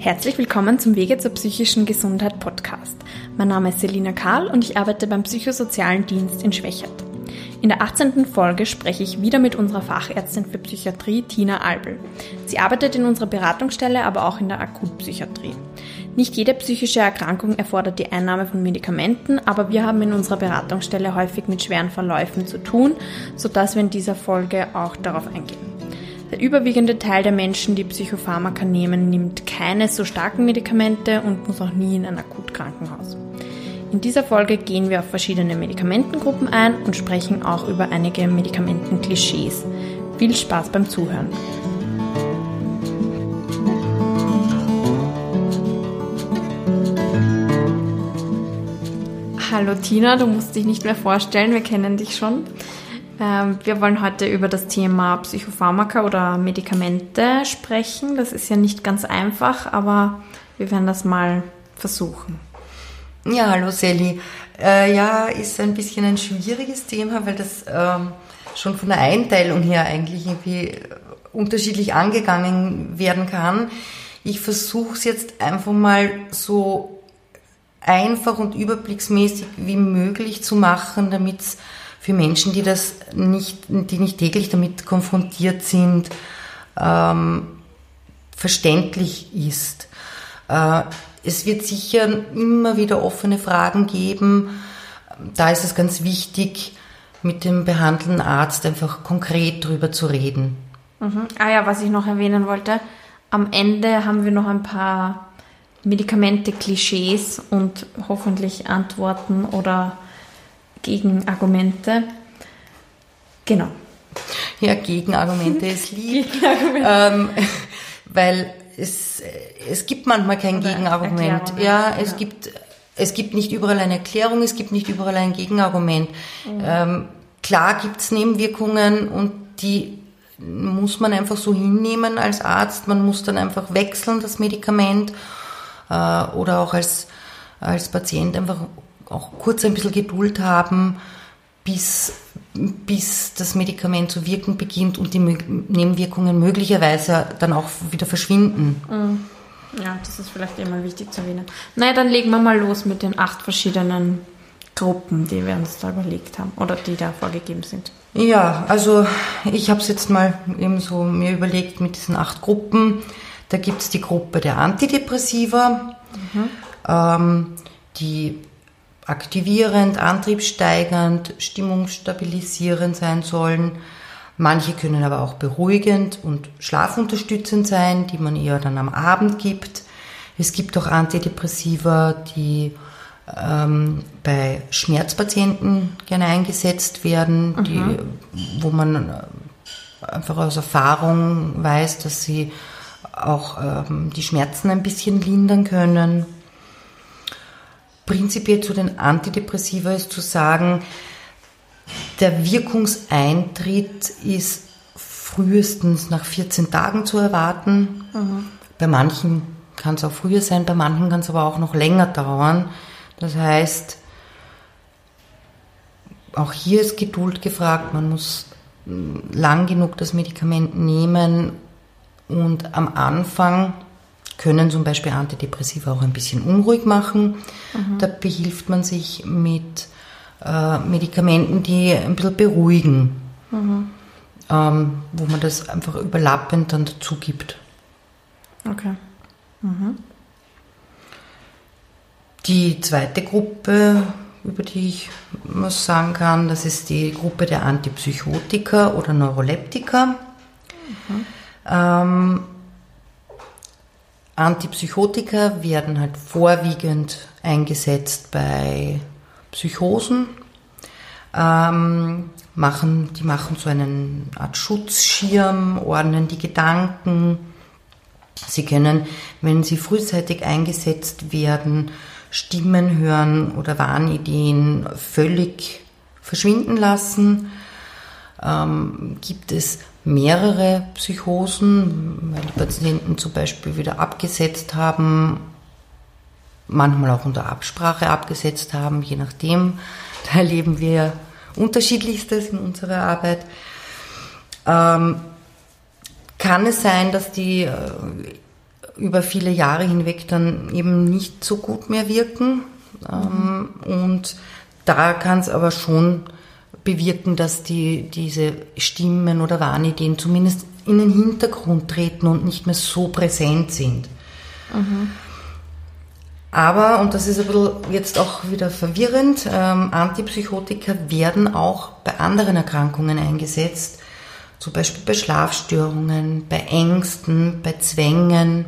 Herzlich willkommen zum Wege zur psychischen Gesundheit Podcast. Mein Name ist Selina Karl und ich arbeite beim Psychosozialen Dienst in Schwächert. In der 18. Folge spreche ich wieder mit unserer Fachärztin für Psychiatrie, Tina Albel. Sie arbeitet in unserer Beratungsstelle, aber auch in der Akutpsychiatrie. Nicht jede psychische Erkrankung erfordert die Einnahme von Medikamenten, aber wir haben in unserer Beratungsstelle häufig mit schweren Verläufen zu tun, sodass wir in dieser Folge auch darauf eingehen. Der überwiegende Teil der Menschen, die Psychopharmaka nehmen, nimmt keine so starken Medikamente und muss auch nie in ein Akutkrankenhaus. In dieser Folge gehen wir auf verschiedene Medikamentengruppen ein und sprechen auch über einige Medikamentenklischees. Viel Spaß beim Zuhören. Hallo Tina, du musst dich nicht mehr vorstellen, wir kennen dich schon. Ähm, wir wollen heute über das Thema Psychopharmaka oder Medikamente sprechen. Das ist ja nicht ganz einfach, aber wir werden das mal versuchen. Ja, hallo Sally. Äh, ja, ist ein bisschen ein schwieriges Thema, weil das ähm, schon von der Einteilung her eigentlich irgendwie unterschiedlich angegangen werden kann. Ich versuche es jetzt einfach mal so einfach und überblicksmäßig wie möglich zu machen, damit es für Menschen, die das nicht, die nicht täglich damit konfrontiert sind, ähm, verständlich ist. Äh, es wird sicher immer wieder offene Fragen geben. Da ist es ganz wichtig, mit dem behandelnden Arzt einfach konkret drüber zu reden. Mhm. Ah ja, was ich noch erwähnen wollte. Am Ende haben wir noch ein paar Medikamente, Klischees und hoffentlich Antworten oder Gegenargumente. Genau. Ja, Gegenargumente ist lieb. ähm, weil es, es gibt manchmal kein Oder Gegenargument. Ja, es ja. gibt es gibt nicht überall eine Erklärung, es gibt nicht überall ein Gegenargument. Mhm. Ähm, klar gibt es Nebenwirkungen und die muss man einfach so hinnehmen als Arzt. Man muss dann einfach wechseln, das Medikament. Äh, oder auch als, als Patient einfach auch kurz ein bisschen Geduld haben, bis, bis das Medikament zu wirken beginnt und die Nebenwirkungen möglicherweise dann auch wieder verschwinden. Mhm. Ja, das ist vielleicht immer wichtig zu erwähnen. Naja, dann legen wir mal los mit den acht verschiedenen Gruppen, die wir uns da überlegt haben oder die da vorgegeben sind. Ja, also ich habe es jetzt mal eben so mir überlegt mit diesen acht Gruppen. Da gibt es die Gruppe der Antidepressiva, mhm. ähm, die aktivierend, antriebssteigernd, stimmungsstabilisierend sein sollen. Manche können aber auch beruhigend und schlafunterstützend sein, die man eher dann am Abend gibt. Es gibt auch Antidepressiva, die ähm, bei Schmerzpatienten gerne eingesetzt werden, mhm. die, wo man einfach aus Erfahrung weiß, dass sie auch ähm, die Schmerzen ein bisschen lindern können prinzipiell zu den Antidepressiva ist zu sagen, der Wirkungseintritt ist frühestens nach 14 Tagen zu erwarten. Mhm. Bei manchen kann es auch früher sein, bei manchen kann es aber auch noch länger dauern. Das heißt, auch hier ist Geduld gefragt. Man muss lang genug das Medikament nehmen und am Anfang können zum Beispiel Antidepressiva auch ein bisschen unruhig machen. Mhm. Da behilft man sich mit äh, Medikamenten, die ein bisschen beruhigen, mhm. ähm, wo man das einfach überlappend dann dazu gibt. Okay. Mhm. Die zweite Gruppe, über die ich was sagen kann, das ist die Gruppe der Antipsychotika oder Neuroleptika. Mhm. Ähm, Antipsychotika werden halt vorwiegend eingesetzt bei Psychosen. Ähm, machen, die machen so einen Art Schutzschirm, ordnen die Gedanken. Sie können, wenn sie frühzeitig eingesetzt werden, Stimmen hören oder Wahnideen völlig verschwinden lassen. Ähm, gibt es mehrere Psychosen, weil die Patienten zum Beispiel wieder abgesetzt haben, manchmal auch unter Absprache abgesetzt haben, je nachdem. Da erleben wir unterschiedlichstes in unserer Arbeit. Ähm, kann es sein, dass die äh, über viele Jahre hinweg dann eben nicht so gut mehr wirken. Mhm. Und da kann es aber schon bewirken, dass die, diese Stimmen oder Wahnideen zumindest in den Hintergrund treten und nicht mehr so präsent sind. Mhm. Aber, und das ist ein bisschen jetzt auch wieder verwirrend, ähm, Antipsychotika werden auch bei anderen Erkrankungen eingesetzt, zum Beispiel bei Schlafstörungen, bei Ängsten, bei Zwängen.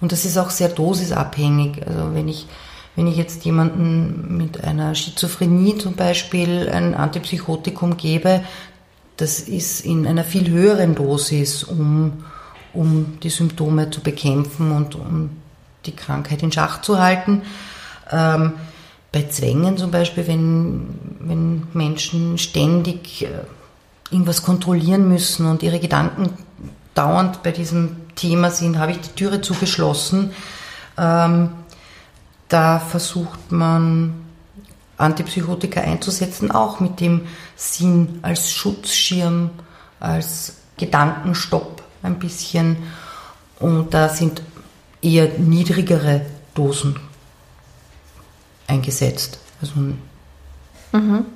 Und das ist auch sehr dosisabhängig. Also wenn ich, wenn ich jetzt jemanden mit einer Schizophrenie zum Beispiel ein Antipsychotikum gebe, das ist in einer viel höheren Dosis, um, um die Symptome zu bekämpfen und um die Krankheit in Schach zu halten. Ähm, bei Zwängen zum Beispiel, wenn, wenn Menschen ständig äh, irgendwas kontrollieren müssen und ihre Gedanken dauernd bei diesem Thema sind, habe ich die Türe zugeschlossen. Ähm, da versucht man Antipsychotika einzusetzen, auch mit dem Sinn als Schutzschirm, als Gedankenstopp ein bisschen. Und da sind eher niedrigere Dosen eingesetzt. Also mhm.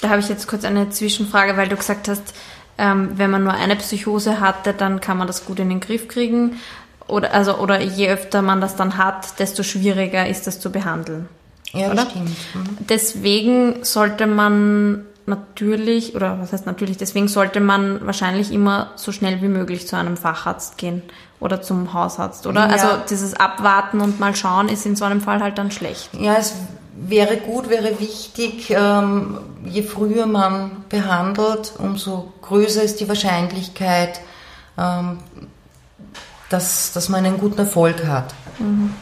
Da habe ich jetzt kurz eine Zwischenfrage, weil du gesagt hast, ähm, wenn man nur eine Psychose hatte, dann kann man das gut in den Griff kriegen. Oder, also, oder je öfter man das dann hat, desto schwieriger ist das zu behandeln. Ja, oder? stimmt. Mhm. Deswegen sollte man natürlich, oder was heißt natürlich, deswegen sollte man wahrscheinlich immer so schnell wie möglich zu einem Facharzt gehen oder zum Hausarzt, oder? Ja. Also dieses Abwarten und mal schauen ist in so einem Fall halt dann schlecht. Ja, es wäre gut, wäre wichtig, ähm, je früher man behandelt, umso größer ist die Wahrscheinlichkeit, ähm, dass, dass man einen guten Erfolg hat. Mhm.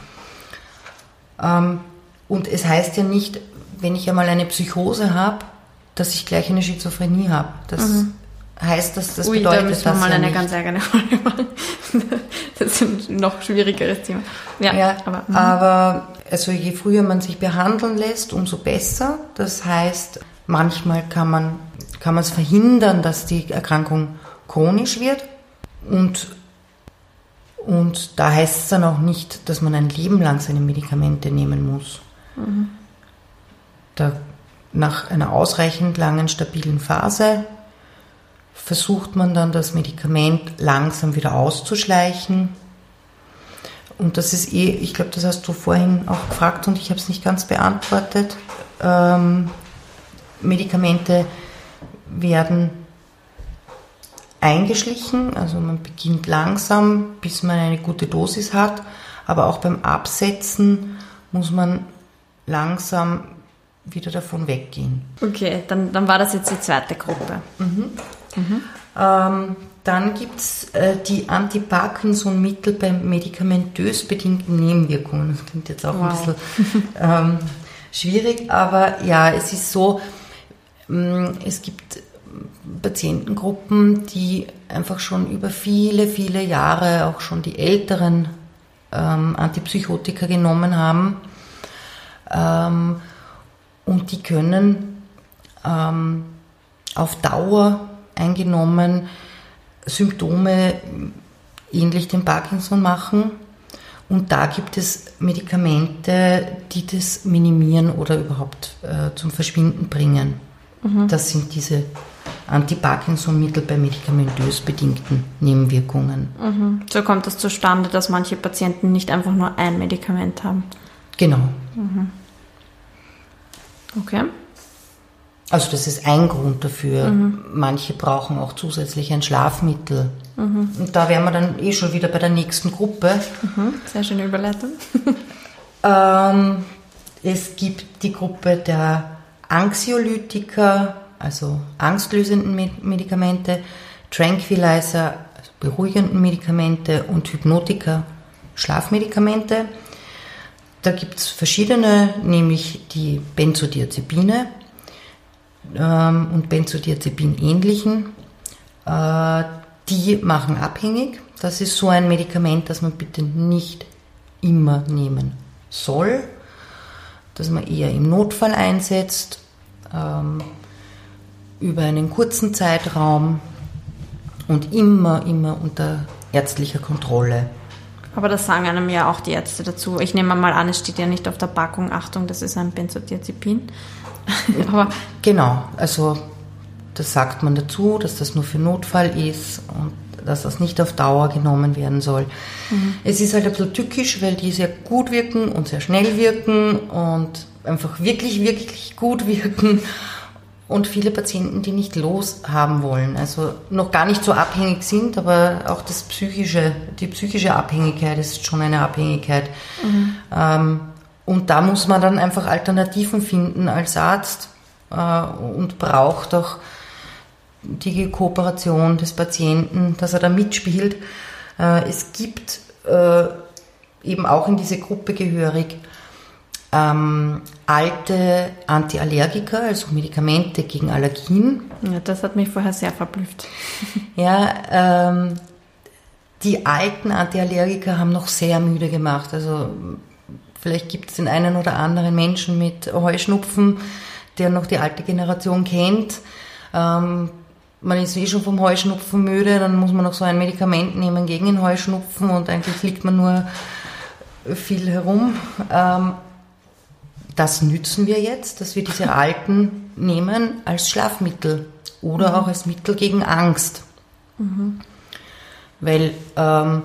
Ähm, und es heißt ja nicht, wenn ich einmal eine Psychose habe, dass ich gleich eine Schizophrenie habe. Das mhm. heißt, dass das Ui, bedeutet, da müssen wir mal ja eine nicht. ganz eigene Folge machen. das ist ein noch schwierigeres Thema. Ja, ja aber, mhm. aber also je früher man sich behandeln lässt, umso besser. Das heißt, manchmal kann man kann man es verhindern, dass die Erkrankung chronisch wird und und da heißt es dann auch nicht, dass man ein Leben lang seine Medikamente nehmen muss. Mhm. Da nach einer ausreichend langen, stabilen Phase versucht man dann das Medikament langsam wieder auszuschleichen. Und das ist eh, ich glaube, das hast du vorhin auch gefragt und ich habe es nicht ganz beantwortet. Ähm, Medikamente werden eingeschlichen, also man beginnt langsam, bis man eine gute Dosis hat, aber auch beim Absetzen muss man langsam wieder davon weggehen. Okay, dann, dann war das jetzt die zweite Gruppe. Mhm. Mhm. Ähm, dann gibt es äh, die Anti-Parkinson-Mittel bei medikamentös bedingten Nebenwirkungen. Das klingt jetzt auch wow. ein bisschen ähm, schwierig, aber ja, es ist so, ähm, es gibt Patientengruppen, die einfach schon über viele, viele Jahre, auch schon die älteren ähm, Antipsychotika genommen haben. Ähm, und die können ähm, auf Dauer eingenommen Symptome ähnlich dem Parkinson machen. Und da gibt es Medikamente, die das minimieren oder überhaupt äh, zum Verschwinden bringen. Mhm. Das sind diese Anti-Parkinson-Mittel bei medikamentös bedingten Nebenwirkungen. Mhm. So kommt es zustande, dass manche Patienten nicht einfach nur ein Medikament haben. Genau. Mhm. Okay. Also das ist ein Grund dafür. Mhm. Manche brauchen auch zusätzlich ein Schlafmittel. Mhm. Und da wären wir dann eh schon wieder bei der nächsten Gruppe. Mhm. Sehr schöne Überleitung. ähm, es gibt die Gruppe der Anxiolytiker, also angstlösenden Medikamente, Tranquilizer, also beruhigenden Medikamente und Hypnotika, Schlafmedikamente. Da gibt es verschiedene, nämlich die Benzodiazepine ähm, und Benzodiazepin-ähnlichen. Äh, die machen abhängig. Das ist so ein Medikament, das man bitte nicht immer nehmen soll, das man eher im Notfall einsetzt, ähm, über einen kurzen Zeitraum und immer, immer unter ärztlicher Kontrolle. Aber das sagen einem ja auch die Ärzte dazu. Ich nehme mal an, es steht ja nicht auf der Packung, Achtung, das ist ein Benzodiazepin. Aber genau, also das sagt man dazu, dass das nur für Notfall ist und dass das nicht auf Dauer genommen werden soll. Mhm. Es ist halt ein bisschen tückisch, weil die sehr gut wirken und sehr schnell wirken und einfach wirklich, wirklich gut wirken und viele Patienten, die nicht loshaben wollen, also noch gar nicht so abhängig sind, aber auch das psychische, die psychische Abhängigkeit ist schon eine Abhängigkeit. Mhm. Ähm, und da muss man dann einfach Alternativen finden als Arzt äh, und braucht auch die Kooperation des Patienten, dass er da mitspielt. Äh, es gibt äh, eben auch in diese Gruppe gehörig ähm, alte Antiallergiker, also Medikamente gegen Allergien. Ja, das hat mich vorher sehr verblüfft. ja, ähm, die alten Antiallergiker haben noch sehr müde gemacht. Also vielleicht gibt es den einen oder anderen Menschen mit Heuschnupfen, der noch die alte Generation kennt. Ähm, man ist eh schon vom Heuschnupfen müde, dann muss man noch so ein Medikament nehmen gegen den Heuschnupfen und eigentlich liegt man nur viel herum. Ähm, das nützen wir jetzt, dass wir diese alten nehmen als Schlafmittel oder mhm. auch als Mittel gegen Angst. Mhm. Weil ähm,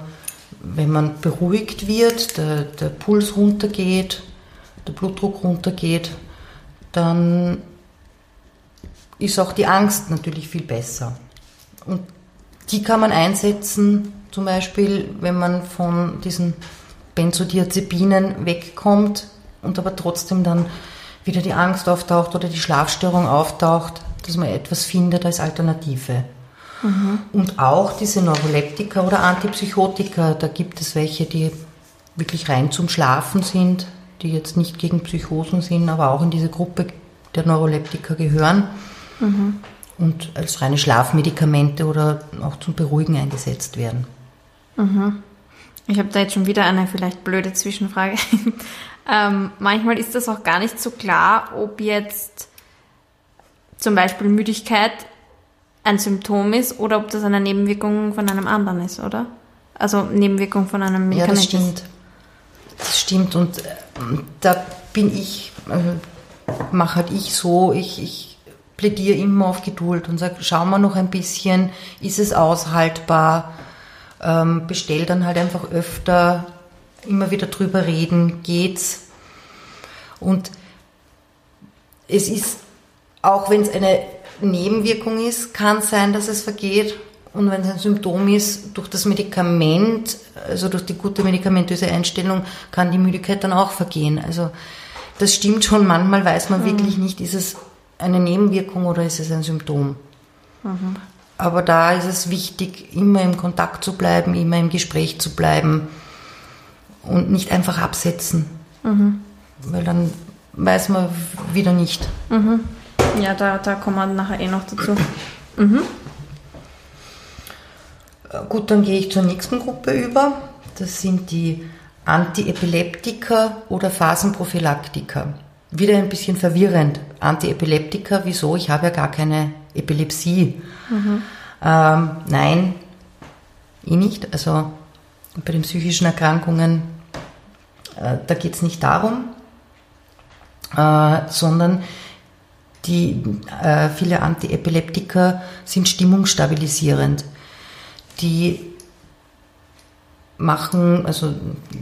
wenn man beruhigt wird, der, der Puls runtergeht, der Blutdruck runtergeht, dann ist auch die Angst natürlich viel besser. Und die kann man einsetzen, zum Beispiel, wenn man von diesen Benzodiazepinen wegkommt, und aber trotzdem dann wieder die Angst auftaucht oder die Schlafstörung auftaucht, dass man etwas findet als Alternative. Mhm. Und auch diese Neuroleptika oder Antipsychotika, da gibt es welche, die wirklich rein zum Schlafen sind, die jetzt nicht gegen Psychosen sind, aber auch in diese Gruppe der Neuroleptika gehören mhm. und als reine Schlafmedikamente oder auch zum Beruhigen eingesetzt werden. Mhm. Ich habe da jetzt schon wieder eine vielleicht blöde Zwischenfrage. Ähm, manchmal ist das auch gar nicht so klar, ob jetzt zum Beispiel Müdigkeit ein Symptom ist oder ob das eine Nebenwirkung von einem anderen ist, oder? Also Nebenwirkung von einem Medikament. Ja, das stimmt. Das stimmt und äh, da bin ich, äh, mache halt ich so, ich, ich plädiere immer auf Geduld und sage, schauen wir noch ein bisschen, ist es aushaltbar? ähm, bestell dann halt einfach öfter, immer wieder drüber reden, geht's. Und es ist, auch wenn es eine Nebenwirkung ist, kann sein, dass es vergeht. Und wenn es ein Symptom ist, durch das Medikament, also durch die gute medikamentöse Einstellung, kann die Müdigkeit dann auch vergehen. Also das stimmt schon. Manchmal weiß man mhm. wirklich nicht, ist es eine Nebenwirkung oder ist es ein Symptom. Mhm. Aber da ist es wichtig, immer im Kontakt zu bleiben, immer im Gespräch zu bleiben und nicht einfach absetzen. Mhm. Weil dann weiß man wieder nicht. Mhm. Ja, da, da kommen wir nachher eh noch dazu. Mhm. Gut, dann gehe ich zur nächsten Gruppe über. Das sind die Antiepileptiker oder Phasenprophylaktiker. Wieder ein bisschen verwirrend. Antiepileptiker, wieso? Ich habe ja gar keine Epilepsie. Mhm. Ähm, nein, ich nicht. Also bei den psychischen Erkrankungen, äh, da geht es nicht darum, äh, sondern die, äh, viele Antiepileptika sind stimmungsstabilisierend. Die machen, also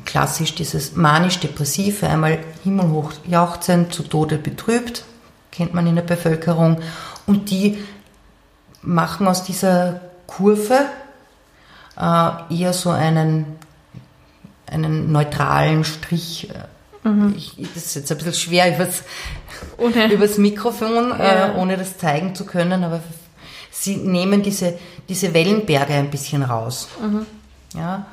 klassisch dieses manisch-depressive, einmal himmelhoch jauchzend, zu Tode betrübt, kennt man in der Bevölkerung, und die machen aus dieser Kurve äh, eher so einen, einen neutralen Strich. Mhm. Ich, das ist jetzt ein bisschen schwer übers, ohne. übers Mikrofon, äh, ja. äh, ohne das zeigen zu können, aber sie nehmen diese, diese Wellenberge ein bisschen raus. Mhm. Ja.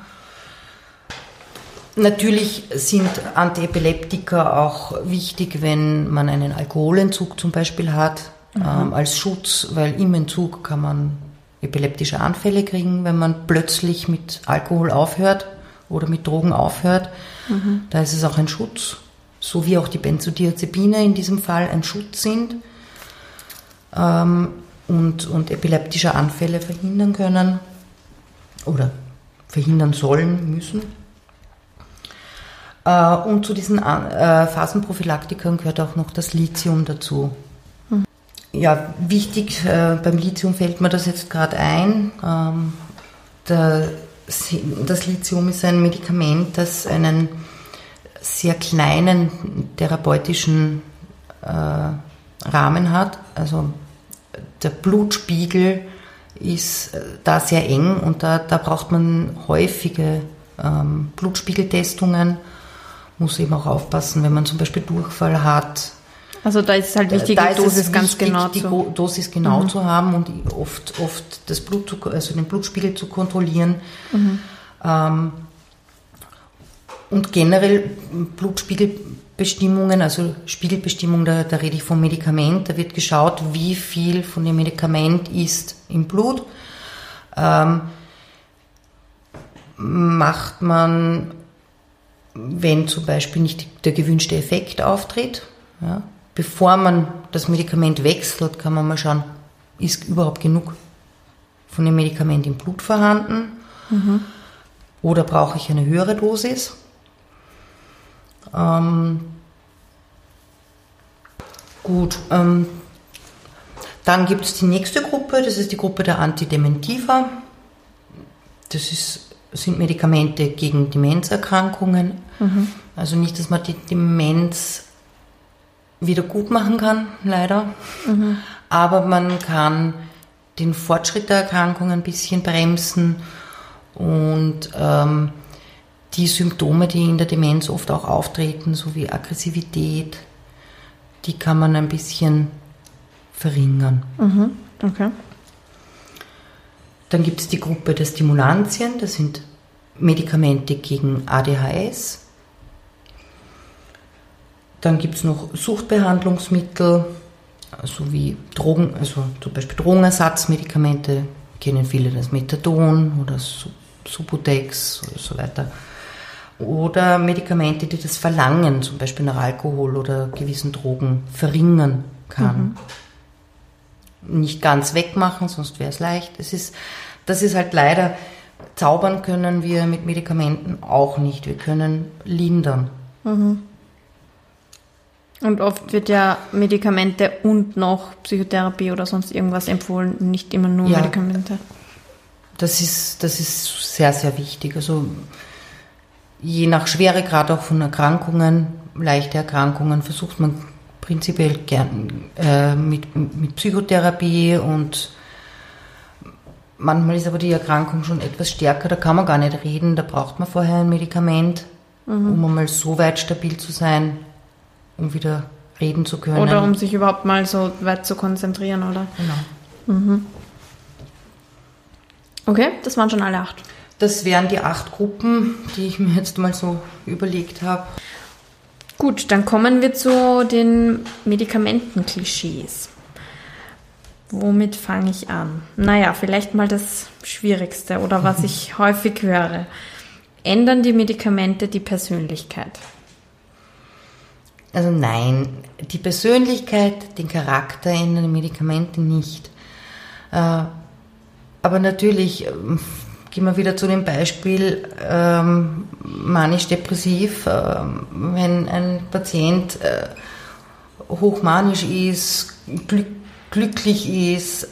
Natürlich sind Antiepileptika auch wichtig, wenn man einen Alkoholentzug zum Beispiel hat mhm. ähm, als Schutz, weil im Entzug kann man epileptische Anfälle kriegen, wenn man plötzlich mit Alkohol aufhört oder mit Drogen aufhört. Mhm. Da ist es auch ein Schutz, so wie auch die Benzodiazepine in diesem Fall ein Schutz sind ähm, und, und epileptische Anfälle verhindern können oder verhindern sollen müssen. Äh, und zu diesen äh, Phasenprophylaktikern gehört auch noch das Lithium dazu. Ja, wichtig, äh, beim Lithium fällt mir das jetzt gerade ein. Ähm, der, das Lithium ist ein Medikament, das einen sehr kleinen therapeutischen äh, Rahmen hat. Also der Blutspiegel ist äh, da sehr eng und da, da braucht man häufige ähm, Blutspiegeltestungen. Muss eben auch aufpassen, wenn man zum Beispiel Durchfall hat. Also da ist es halt wichtig, da die Dosis ganz wichtig, genau die zu Dosis genau mhm. zu haben und oft, oft das Blut zu, also den Blutspiegel zu kontrollieren. Mhm. Ähm, und generell Blutspiegelbestimmungen, also Spiegelbestimmung, da, da rede ich vom Medikament, da wird geschaut, wie viel von dem Medikament ist im Blut. Ähm, macht man, wenn zum Beispiel nicht der gewünschte Effekt auftritt, ja, bevor man das Medikament wechselt, kann man mal schauen, ist überhaupt genug von dem Medikament im Blut vorhanden mhm. oder brauche ich eine höhere Dosis. Ähm, gut, ähm, dann gibt es die nächste Gruppe, das ist die Gruppe der Antidementiva. Das ist, sind Medikamente gegen Demenzerkrankungen. Mhm. Also nicht, dass man die Demenz wieder gut machen kann, leider. Mhm. Aber man kann den Fortschritt der Erkrankung ein bisschen bremsen und ähm, die Symptome, die in der Demenz oft auch auftreten, so wie Aggressivität, die kann man ein bisschen verringern. Mhm. Okay. Dann gibt es die Gruppe der Stimulantien, das sind Medikamente gegen ADHS. Dann gibt es noch Suchtbehandlungsmittel, sowie Drogen, also zum Beispiel Drogenersatzmedikamente, kennen viele das Methadon oder Subutex oder so weiter. Oder Medikamente, die das Verlangen, zum Beispiel nach Alkohol oder gewissen Drogen, verringern kann. Mhm. Nicht ganz wegmachen, sonst wäre es leicht. Das ist, das ist halt leider, zaubern können wir mit Medikamenten auch nicht. Wir können lindern. Mhm. Und oft wird ja Medikamente und noch Psychotherapie oder sonst irgendwas empfohlen, nicht immer nur ja, Medikamente. Das ist, das ist sehr, sehr wichtig. Also je nach Schweregrad auch von Erkrankungen, leichte Erkrankungen, versucht man prinzipiell gern äh, mit, mit Psychotherapie und manchmal ist aber die Erkrankung schon etwas stärker, da kann man gar nicht reden, da braucht man vorher ein Medikament, mhm. um einmal so weit stabil zu sein, um wieder reden zu können. Oder um sich überhaupt mal so weit zu konzentrieren, oder? Genau. Mhm. Okay, das waren schon alle acht. Das wären die acht Gruppen, die ich mir jetzt mal so überlegt habe. Gut, dann kommen wir zu den Medikamentenklischees. Womit fange ich an? Naja, vielleicht mal das Schwierigste oder was ich häufig höre. Ändern die Medikamente die Persönlichkeit? Also nein, die Persönlichkeit, den Charakter ändern Medikamente nicht. Äh, aber natürlich, ähm, gehen wir wieder zu dem Beispiel ähm, manisch-depressiv, ähm, wenn ein Patient äh, hochmanisch ist, glück, glücklich ist,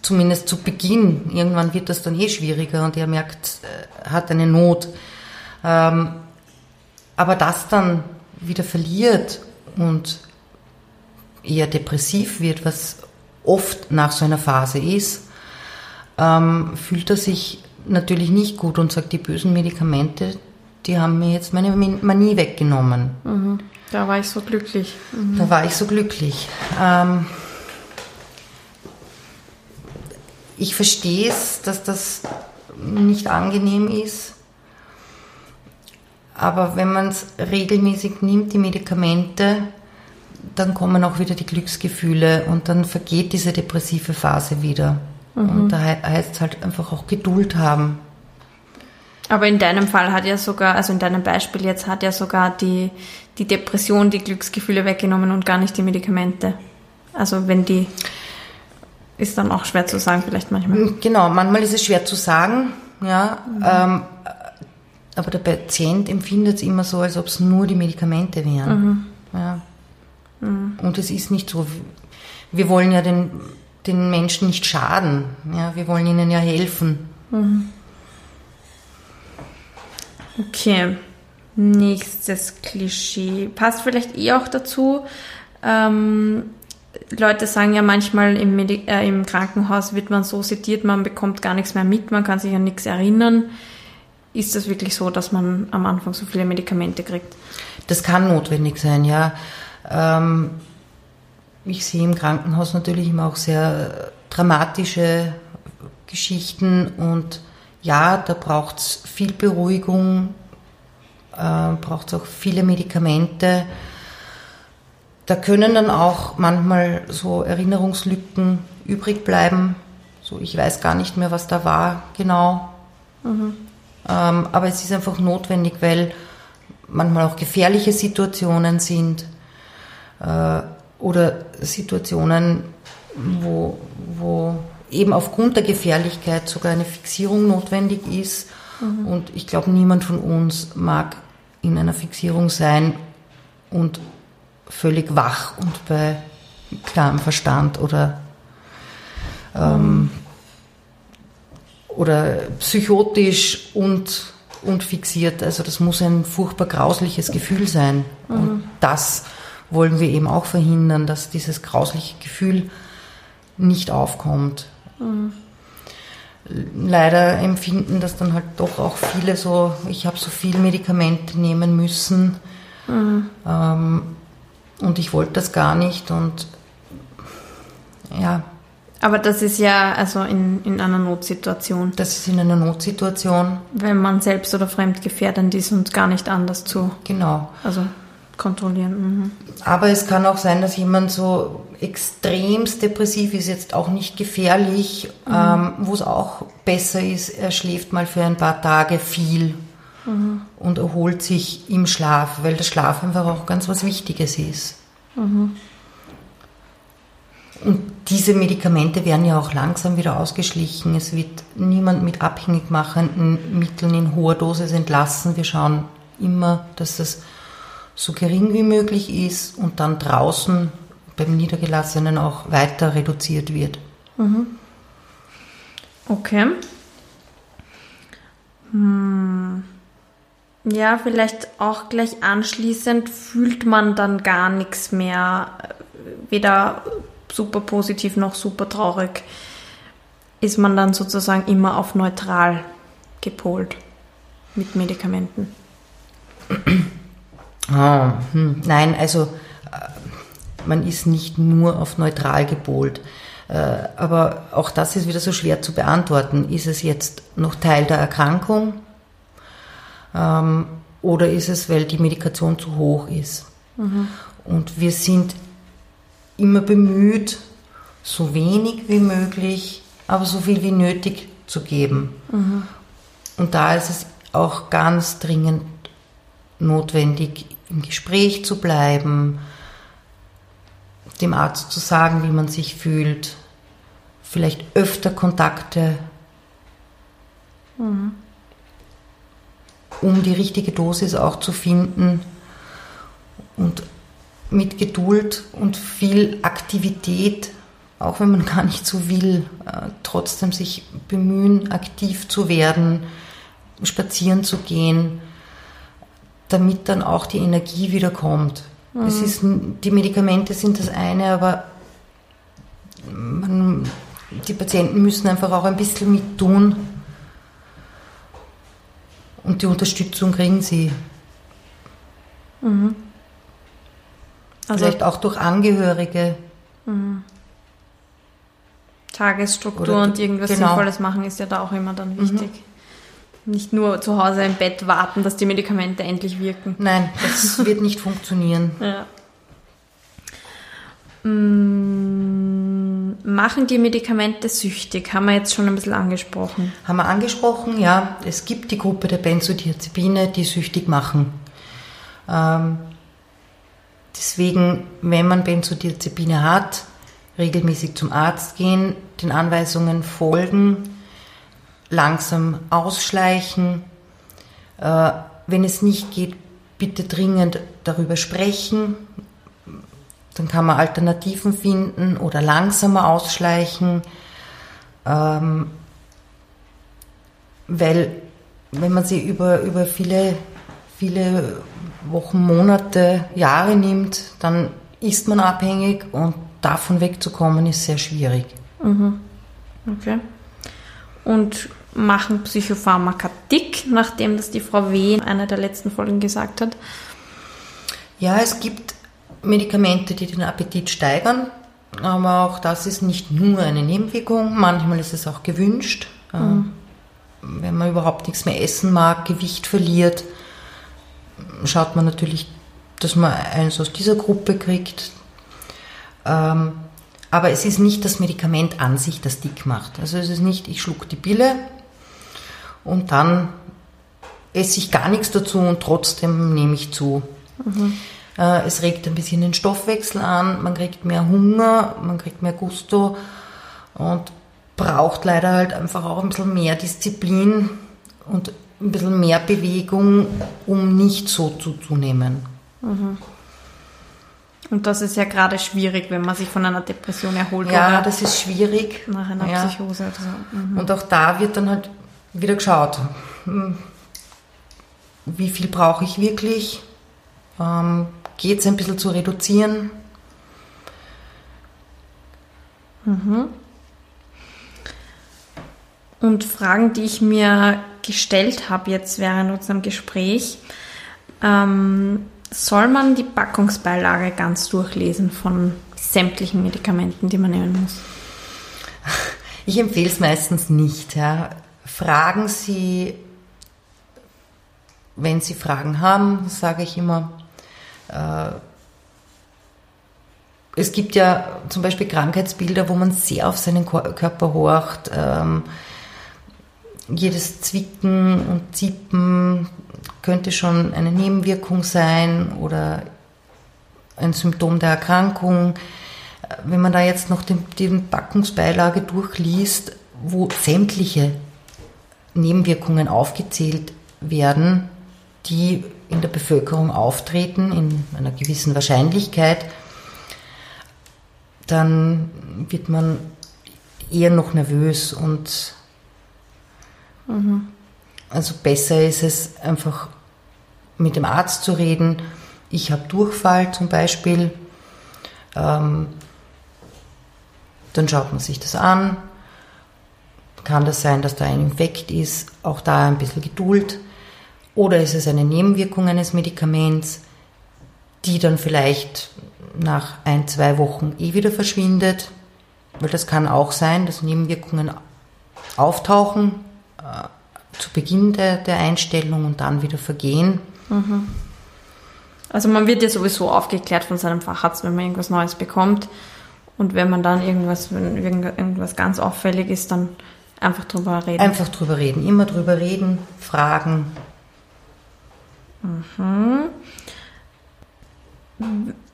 zumindest zu Beginn, irgendwann wird das dann eh schwieriger und er merkt, äh, hat eine Not. Ähm, aber das dann wieder verliert und eher depressiv wird, was oft nach so einer Phase ist, ähm, fühlt er sich natürlich nicht gut und sagt, die bösen Medikamente, die haben mir jetzt meine Manie weggenommen. Mhm. Da war ich so glücklich. Mhm. Da war ich so glücklich. Ähm, ich verstehe es, dass das nicht angenehm ist. Aber wenn man es regelmäßig nimmt, die Medikamente, dann kommen auch wieder die Glücksgefühle und dann vergeht diese depressive Phase wieder. Mhm. Und da heißt es halt einfach auch Geduld haben. Aber in deinem Fall hat ja sogar, also in deinem Beispiel jetzt hat ja sogar die, die Depression die Glücksgefühle weggenommen und gar nicht die Medikamente. Also wenn die, ist dann auch schwer zu sagen vielleicht manchmal. Genau, manchmal ist es schwer zu sagen, ja. Mhm. Ähm, aber der Patient empfindet es immer so, als ob es nur die Medikamente wären. Ja. Und es ist nicht so. Wir wollen ja den, den Menschen nicht schaden. Ja, wir wollen ihnen ja helfen. Okay. Nächstes Klischee. Passt vielleicht eh auch dazu. Ähm, Leute sagen ja manchmal, im, Medi äh, im Krankenhaus wird man so sediert, man bekommt gar nichts mehr mit, man kann sich an nichts erinnern. Ist das wirklich so, dass man am Anfang so viele Medikamente kriegt? Das kann notwendig sein, ja. Ähm, ich sehe im Krankenhaus natürlich immer auch sehr dramatische Geschichten und ja, da braucht es viel Beruhigung, äh, braucht es auch viele Medikamente. Da können dann auch manchmal so Erinnerungslücken übrig bleiben. So, ich weiß gar nicht mehr, was da war genau. Ähm, aber es ist einfach notwendig, weil manchmal auch gefährliche Situationen sind äh, oder Situationen, wo, wo eben aufgrund der Gefährlichkeit sogar eine Fixierung notwendig ist. Und ich glaube, niemand von uns mag in einer Fixierung sein und völlig wach und bei klarem Verstand oder, ähm, oder psychotisch und, und fixiert. Also das muss ein furchtbar grausliches Gefühl sein. Und das wollen wir eben auch verhindern, dass dieses grausliche Gefühl nicht aufkommt. Leider empfinden das dann halt doch auch viele so, ich habe so viel Medikamente nehmen müssen ähm, und ich wollte das gar nicht und ja, Aber das ist ja also in, in einer Notsituation, das ist in einer Notsituation, wenn man selbst oder fremdgefährdend ist und gar nicht anders zu genau. also kontrollieren. Mhm. Aber es kann auch sein, dass jemand so extremst depressiv ist, jetzt auch nicht gefährlich, ähm, wo es auch besser ist, er schläft mal für ein paar Tage viel und erholt sich im Schlaf, weil der Schlaf einfach auch ganz was Wichtiges ist. Und diese Medikamente werden ja auch langsam wieder ausgeschlichen. Es wird niemand mit abhängig machenden Mitteln in hoher Dosis entlassen. Wir schauen immer, dass das so gering wie möglich ist und dann draußen beim Niedergelassenen auch weiter reduziert wird. Okay. Hm. Ja, vielleicht auch gleich anschließend fühlt man dann gar nichts mehr, äh, weder super positiv noch super traurig. Ist man dann sozusagen immer auf neutral gepolt mit Medikamenten? Ah, hm. Nein, also äh, man ist nicht nur auf neutral gepolt. Äh, Aber auch das ist wieder so schwer zu beantworten. Ist es jetzt noch Teil der Erkrankung ähm, oder ist es, weil die Medikation zu hoch ist? Und wir sind immer bemüht, so wenig wie möglich, aber so viel wie nötig zu geben. Und da ist es auch ganz dringend notwendig, im Gespräch zu bleiben, dem Arzt zu sagen, wie man sich fühlt, vielleicht öfter Kontakte, um die richtige Dosis auch zu finden. Und mit Geduld und viel Aktivität, auch wenn man gar nicht so will, äh, trotzdem sich bemühen, aktiv zu werden, spazieren zu gehen, damit dann auch die Energie wieder kommt. Es ist, die Medikamente sind das eine, aber man, die Patienten müssen einfach auch ein bisschen mit tun und die Unterstützung kriegen sie. Also Vielleicht auch durch Angehörige. Tagesstruktur Oder- und irgendwas genau. Sinnvolles machen ist ja da auch immer dann wichtig. Nicht nur zu Hause im Bett warten, dass die Medikamente endlich wirken. Nein, das wird nicht funktionieren. Ja. Mm, Machen die Medikamente süchtig? Haben wir jetzt schon ein bisschen angesprochen. Haben wir angesprochen, ja, es gibt die Gruppe der Benzodiazepine, die süchtig machen. Ähm, deswegen, wenn man Benzodiazepine hat, regelmäßig zum Arzt gehen, den Anweisungen folgen, langsam ausschleichen, Äh, wenn es nicht geht, bitte dringend darüber sprechen. Dann kann man Alternativen finden oder langsamer ausschleichen. Ähm, weil wenn man sie über, über viele, viele Wochen, Monate, Jahre nimmt, dann ist man abhängig und davon wegzukommen ist sehr schwierig. Mhm. Okay. Und machen Psychopharmaka dick, nachdem das die Frau W. in einer der letzten Folgen gesagt hat? Ja, es gibt Medikamente, die den Appetit steigern, aber auch das ist nicht nur eine Nebenwirkung, manchmal ist es auch gewünscht. Mhm. Wenn man überhaupt nichts mehr essen mag, Gewicht verliert, schaut man natürlich, dass man eins aus dieser Gruppe kriegt. Ähm, aber es ist nicht das Medikament an sich, das dick macht. Also es ist nicht, ich schluck die Pille und dann esse ich gar nichts dazu und trotzdem nehme ich zu. Mhm. Es regt ein bisschen den Stoffwechsel an, man kriegt mehr Hunger, man kriegt mehr Gusto und braucht leider halt einfach auch ein bisschen mehr Disziplin und ein bisschen mehr Bewegung, um nicht so zuzunehmen. Mhm. Und das ist ja gerade schwierig, wenn man sich von einer Depression erholt. Ja, das ist schwierig. Nach einer ja. Psychose oder so. Mhm. Und auch da wird dann halt wieder geschaut, hm, wie viel brauche ich wirklich? Ähm, Geht es ein bisschen zu reduzieren? Mhm. Und Fragen, die ich mir gestellt habe jetzt während unserem Gespräch, ähm, soll man die Packungsbeilage ganz durchlesen von sämtlichen Medikamenten, die man nehmen muss? Ich empfehle es meistens nicht. Ja. Fragen Sie, wenn Sie Fragen haben, sage ich immer, äh, es gibt ja zum Beispiel Krankheitsbilder, wo man sehr auf seinen Körper horcht. Ähm, jedes Zwicken und Ziepen könnte schon eine Nebenwirkung sein oder ein Symptom der Erkrankung. Wenn man da jetzt noch den, den Packungsbeilage durchliest, wo sämtliche Nebenwirkungen aufgezählt werden, die in der Bevölkerung auftreten, in einer gewissen Wahrscheinlichkeit, dann wird man eher noch nervös und mhm. also besser ist es einfach mit dem Arzt zu reden. Ich habe Durchfall zum Beispiel. Ähm, dann schaut man sich das an, kann das sein, dass da ein Infekt ist, auch da ein bisschen Geduld. Oder ist es eine Nebenwirkung eines Medikaments, die dann vielleicht nach ein, zwei Wochen eh wieder verschwindet? Weil das kann auch sein, dass Nebenwirkungen auftauchen zu Beginn der, der Einstellung und dann wieder vergehen. Mhm. Also man wird ja sowieso aufgeklärt von seinem Facharzt, wenn man irgendwas Neues bekommt. Und wenn man dann irgendwas, wenn irgendwas ganz auffällig ist, dann Einfach drüber reden. Einfach drüber reden. Immer drüber reden, fragen. Mhm.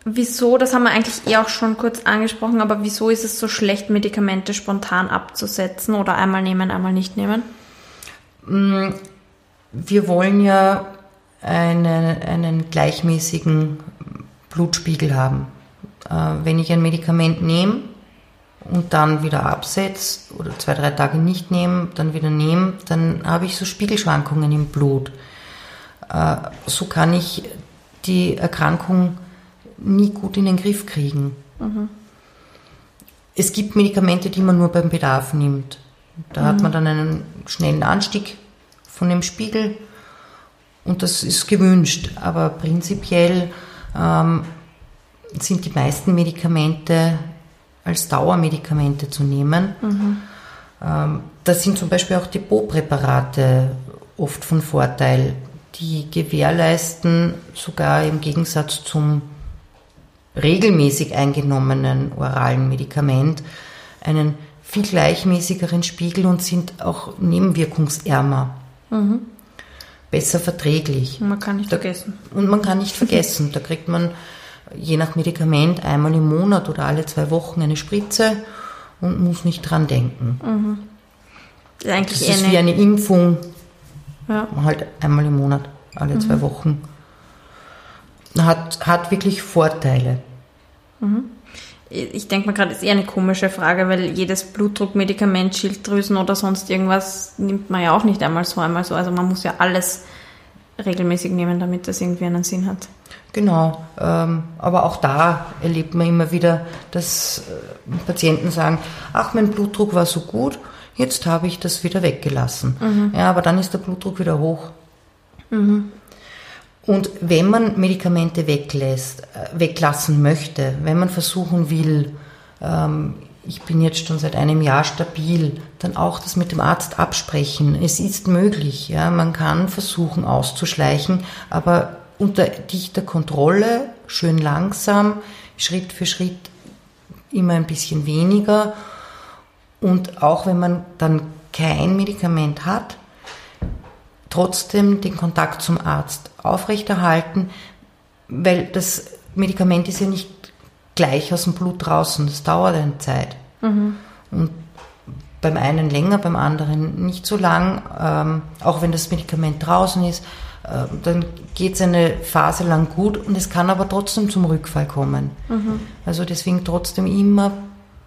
Wieso, das haben wir eigentlich eh auch schon kurz angesprochen, aber wieso ist es so schlecht, Medikamente spontan abzusetzen oder einmal nehmen, einmal nicht nehmen? Mm, wir wollen ja einen, einen gleichmäßigen Blutspiegel haben. Äh, wenn ich ein Medikament nehme, und dann wieder absetze oder zwei, drei Tage nicht nehme, dann wieder nehme, dann habe ich so Spiegelschwankungen im Blut. Äh, so kann ich die Erkrankung nie gut in den Griff kriegen. Mhm. Es gibt Medikamente, die man nur beim Bedarf nimmt. Da mhm. hat man dann einen schnellen Anstieg von dem Spiegel und das ist gewünscht. Aber prinzipiell ähm, sind die meisten Medikamente als Dauermedikamente zu nehmen. Mhm. Ähm, da sind zum Beispiel auch Depotpräparate oft von Vorteil. Die gewährleisten sogar im Gegensatz zum regelmäßig eingenommenen oralen Medikament einen viel gleichmäßigeren Spiegel und sind auch nebenwirkungsärmer. Mhm. Besser verträglich. Man kann nicht da, vergessen. Und man kann nicht vergessen. Da kriegt man je nach Medikament einmal im Monat oder alle zwei Wochen eine Spritze und muss nicht dran denken. Mhm. Das ist, eigentlich das ist wie eine Impfung. Ja. Halt einmal im Monat, alle mhm. zwei Wochen. Hat, hat wirklich Vorteile. Mhm. Ich denke mal gerade, ist eher eine komische Frage, weil jedes Blutdruckmedikament, Schilddrüsen oder sonst irgendwas nimmt man ja auch nicht einmal so, einmal so. Also man muss ja alles regelmäßig nehmen, damit das irgendwie einen Sinn hat. Genau, ähm, aber auch da erlebt man immer wieder, dass äh, Patienten sagen, ach, mein Blutdruck war so gut, jetzt habe ich das wieder weggelassen. Mhm. Ja, aber dann ist der Blutdruck wieder hoch. Mhm. Und wenn man Medikamente weglässt, äh, weglassen möchte, wenn man versuchen will, ähm, ich bin jetzt schon seit einem Jahr stabil, dann auch das mit dem Arzt absprechen. Es ist möglich, ja, man kann versuchen auszuschleichen, aber unter dichter Kontrolle, schön langsam, Schritt für Schritt immer ein bisschen weniger. Und auch wenn man dann kein Medikament hat, trotzdem den Kontakt zum Arzt aufrechterhalten, weil das Medikament ist ja nicht gleich aus dem Blut draußen, das dauert eine Zeit. Mhm. Und beim einen länger, beim anderen nicht so lang, ähm, auch wenn das Medikament draußen ist äh, dann geht es eine Phase lang gut und es kann aber trotzdem zum Rückfall kommen. Mhm. Also deswegen trotzdem immer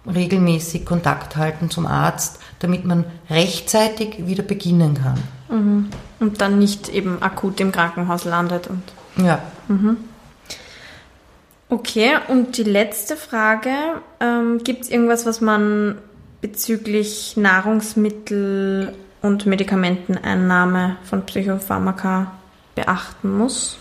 regelmäßig Kontakt halten zum Arzt, damit man rechtzeitig wieder beginnen kann. Mhm. Und dann nicht eben akut im Krankenhaus landet. Und ja. Mhm. Okay, und die letzte Frage, ähm, gibt es irgendwas, was man bezüglich Nahrungsmittel und Medikamenteneinnahme von Psychopharmaka beachten muss?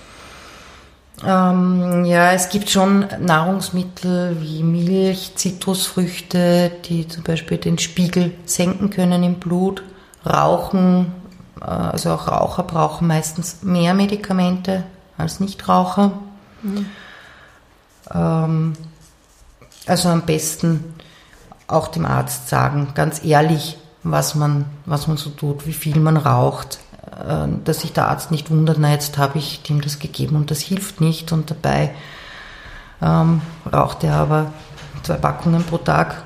Ähm, ja, es gibt schon Nahrungsmittel wie Milch, Zitrusfrüchte, die zum Beispiel den Spiegel senken können im Blut. Rauchen, äh, also auch Raucher brauchen meistens mehr Medikamente als Nichtraucher. Mhm. Ähm, also am besten auch dem Arzt sagen, ganz ehrlich, was man, was man so tut, wie viel man raucht, dass sich der Arzt nicht wundert, na jetzt habe ich dem das gegeben und das hilft nicht und dabei ähm, raucht er aber zwei Packungen pro Tag,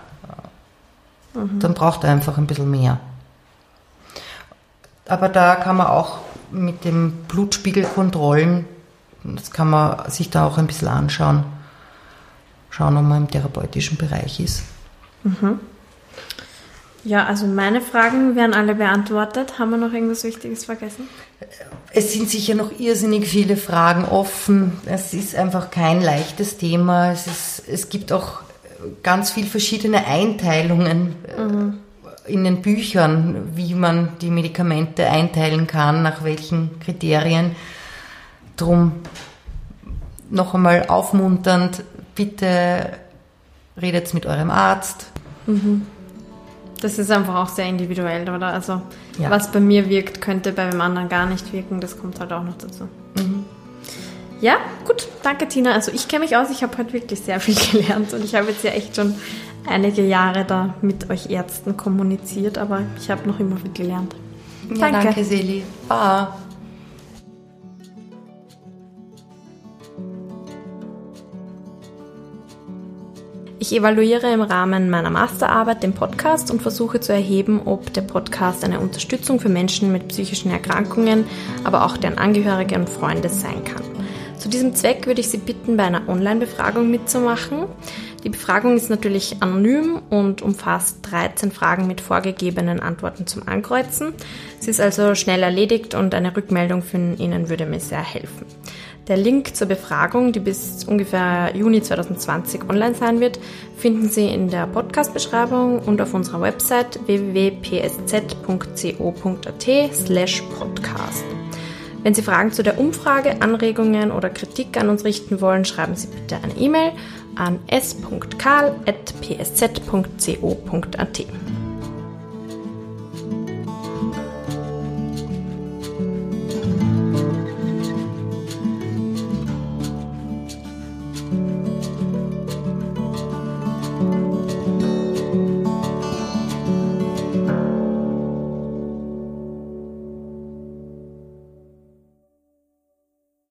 mhm. dann braucht er einfach ein bisschen mehr. Aber da kann man auch mit dem Blutspiegel kontrollen, das kann man sich da auch ein bisschen anschauen, schauen, ob man im therapeutischen Bereich ist. Mhm. Ja, also meine Fragen werden alle beantwortet. Haben wir noch irgendwas Wichtiges vergessen? Es sind sicher noch irrsinnig viele Fragen offen. Es ist einfach kein leichtes Thema. Es, ist, es gibt auch ganz viele verschiedene Einteilungen mhm. in den Büchern, wie man die Medikamente einteilen kann, nach welchen Kriterien. Drum noch einmal aufmunternd, bitte redet mit eurem Arzt. Mhm. Das ist einfach auch sehr individuell, oder? Also ja. was bei mir wirkt, könnte bei dem anderen gar nicht wirken. Das kommt halt auch noch dazu. Mhm. Ja, gut, danke Tina. Also ich kenne mich aus, ich habe heute wirklich sehr viel gelernt und ich habe jetzt ja echt schon einige Jahre da mit euch Ärzten kommuniziert, aber ich habe noch immer viel gelernt. Ja, danke. danke, Seli. Bye. Ich evaluiere im Rahmen meiner Masterarbeit den Podcast und versuche zu erheben, ob der Podcast eine Unterstützung für Menschen mit psychischen Erkrankungen, aber auch deren Angehörige und Freunde sein kann. Zu diesem Zweck würde ich Sie bitten, bei einer Online-Befragung mitzumachen. Die Befragung ist natürlich anonym und umfasst 13 Fragen mit vorgegebenen Antworten zum Ankreuzen. Sie ist also schnell erledigt und eine Rückmeldung von Ihnen würde mir sehr helfen. Der Link zur Befragung, die bis ungefähr Juni 2020 online sein wird, finden Sie in der Podcast-Beschreibung und auf unserer Website www.psz.co.at slash podcast. Wenn Sie Fragen zu der Umfrage, Anregungen oder Kritik an uns richten wollen, schreiben Sie bitte eine E-Mail an s.karl.psz.co.at.